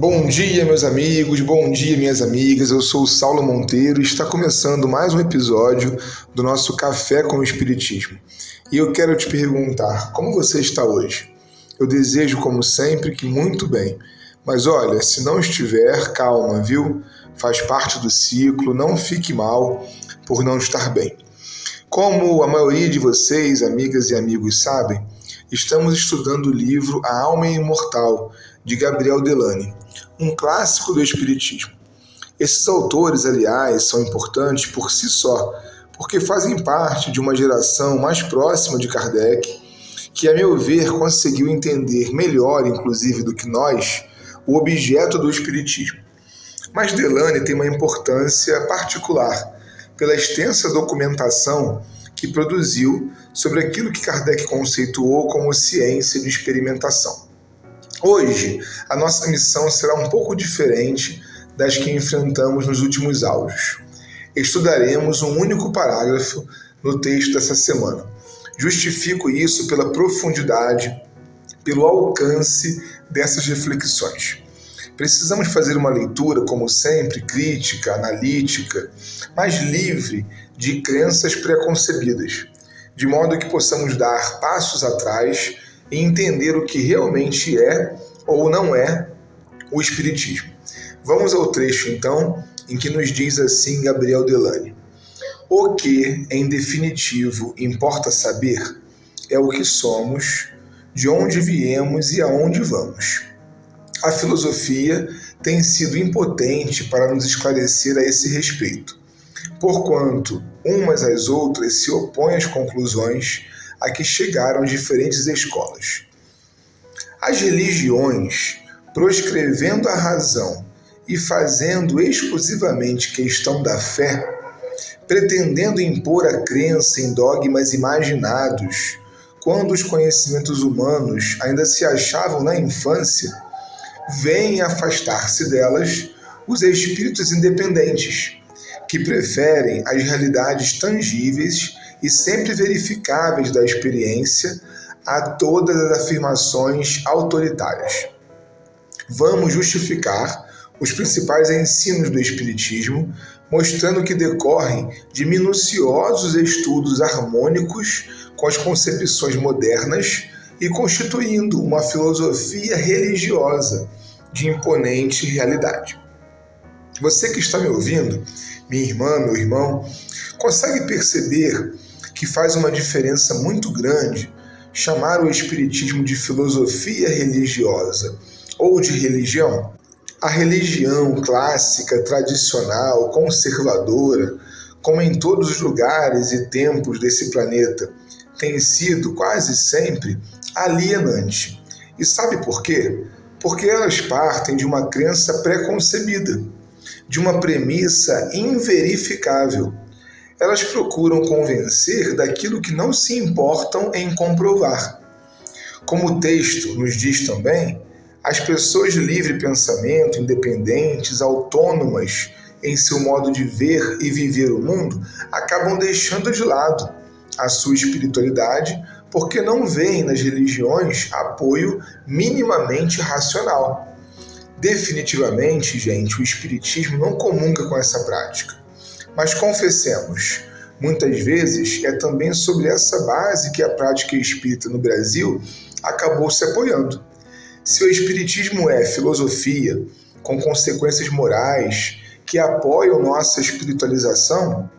Bom dia, meus amigos, bom dia, minhas amigas. Eu sou o Saulo Monteiro e está começando mais um episódio do nosso Café com o Espiritismo. E eu quero te perguntar: como você está hoje? Eu desejo, como sempre, que muito bem. Mas olha, se não estiver, calma, viu? Faz parte do ciclo, não fique mal por não estar bem. Como a maioria de vocês, amigas e amigos, sabem, estamos estudando o livro A Alma Imortal, de Gabriel Delane, um clássico do Espiritismo. Esses autores, aliás, são importantes por si só, porque fazem parte de uma geração mais próxima de Kardec, que, a meu ver, conseguiu entender melhor, inclusive, do que nós, o objeto do Espiritismo. Mas Delane tem uma importância particular pela extensa documentação que produziu sobre aquilo que Kardec conceituou como ciência de experimentação. Hoje, a nossa missão será um pouco diferente das que enfrentamos nos últimos áudios. Estudaremos um único parágrafo no texto dessa semana. Justifico isso pela profundidade, pelo alcance dessas reflexões. Precisamos fazer uma leitura, como sempre, crítica, analítica, mas livre de crenças preconcebidas, de modo que possamos dar passos atrás e entender o que realmente é ou não é o Espiritismo. Vamos ao trecho, então, em que nos diz assim Gabriel Delane: O que, em definitivo, importa saber é o que somos, de onde viemos e aonde vamos. A filosofia tem sido impotente para nos esclarecer a esse respeito, porquanto umas às outras se opõem às conclusões a que chegaram diferentes escolas. As religiões, proscrevendo a razão e fazendo exclusivamente questão da fé, pretendendo impor a crença em dogmas imaginados, quando os conhecimentos humanos ainda se achavam na infância, vêm afastar-se delas os espíritos independentes, que preferem as realidades tangíveis e sempre verificáveis da experiência a todas as afirmações autoritárias. Vamos justificar os principais ensinos do Espiritismo, mostrando que decorrem de minuciosos estudos harmônicos com as concepções modernas e constituindo uma filosofia religiosa de imponente realidade. Você que está me ouvindo, minha irmã, meu irmão, consegue perceber que faz uma diferença muito grande chamar o Espiritismo de filosofia religiosa ou de religião? A religião clássica, tradicional, conservadora, como em todos os lugares e tempos desse planeta, tem sido quase sempre alienante. E sabe por quê? Porque elas partem de uma crença preconcebida, de uma premissa inverificável. Elas procuram convencer daquilo que não se importam em comprovar. Como o texto nos diz também, as pessoas de livre pensamento, independentes, autônomas em seu modo de ver e viver o mundo, acabam deixando de lado a sua espiritualidade porque não veem nas religiões apoio minimamente racional. Definitivamente, gente, o Espiritismo não comunga com essa prática. Mas confessemos, muitas vezes é também sobre essa base que a prática espírita no Brasil acabou se apoiando. Se o Espiritismo é filosofia, com consequências morais que apoiam nossa espiritualização,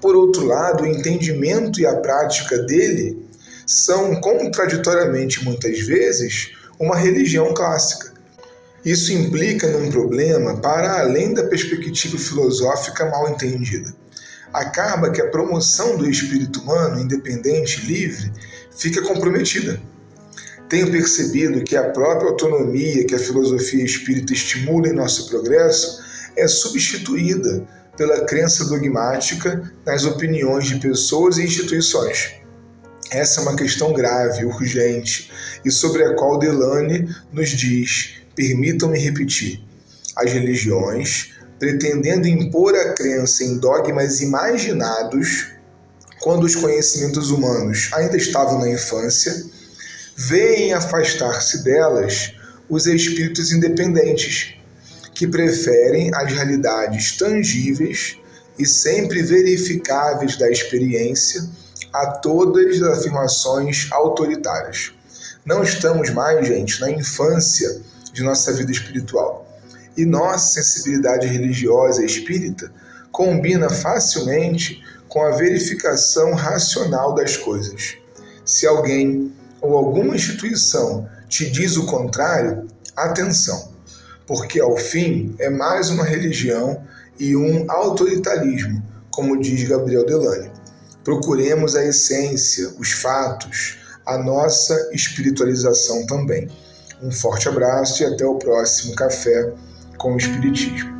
por outro lado, o entendimento e a prática dele são contraditoriamente muitas vezes uma religião clássica. Isso implica num problema para além da perspectiva filosófica mal entendida. Acaba que a promoção do espírito humano independente e livre fica comprometida. Tenho percebido que a própria autonomia que a filosofia espírita estimula em nosso progresso é substituída pela crença dogmática nas opiniões de pessoas e instituições. Essa é uma questão grave, urgente, e sobre a qual Delane nos diz: permitam-me repetir. As religiões, pretendendo impor a crença em dogmas imaginados, quando os conhecimentos humanos ainda estavam na infância, veem afastar-se delas os espíritos independentes, que preferem as realidades tangíveis e sempre verificáveis da experiência a todas as afirmações autoritárias. Não estamos mais, gente, na infância de nossa vida espiritual. E nossa sensibilidade religiosa espírita combina facilmente com a verificação racional das coisas. Se alguém ou alguma instituição te diz o contrário, atenção, porque ao fim é mais uma religião e um autoritarismo, como diz Gabriel Delane. Procuremos a essência, os fatos, a nossa espiritualização também. Um forte abraço e até o próximo Café com o Espiritismo.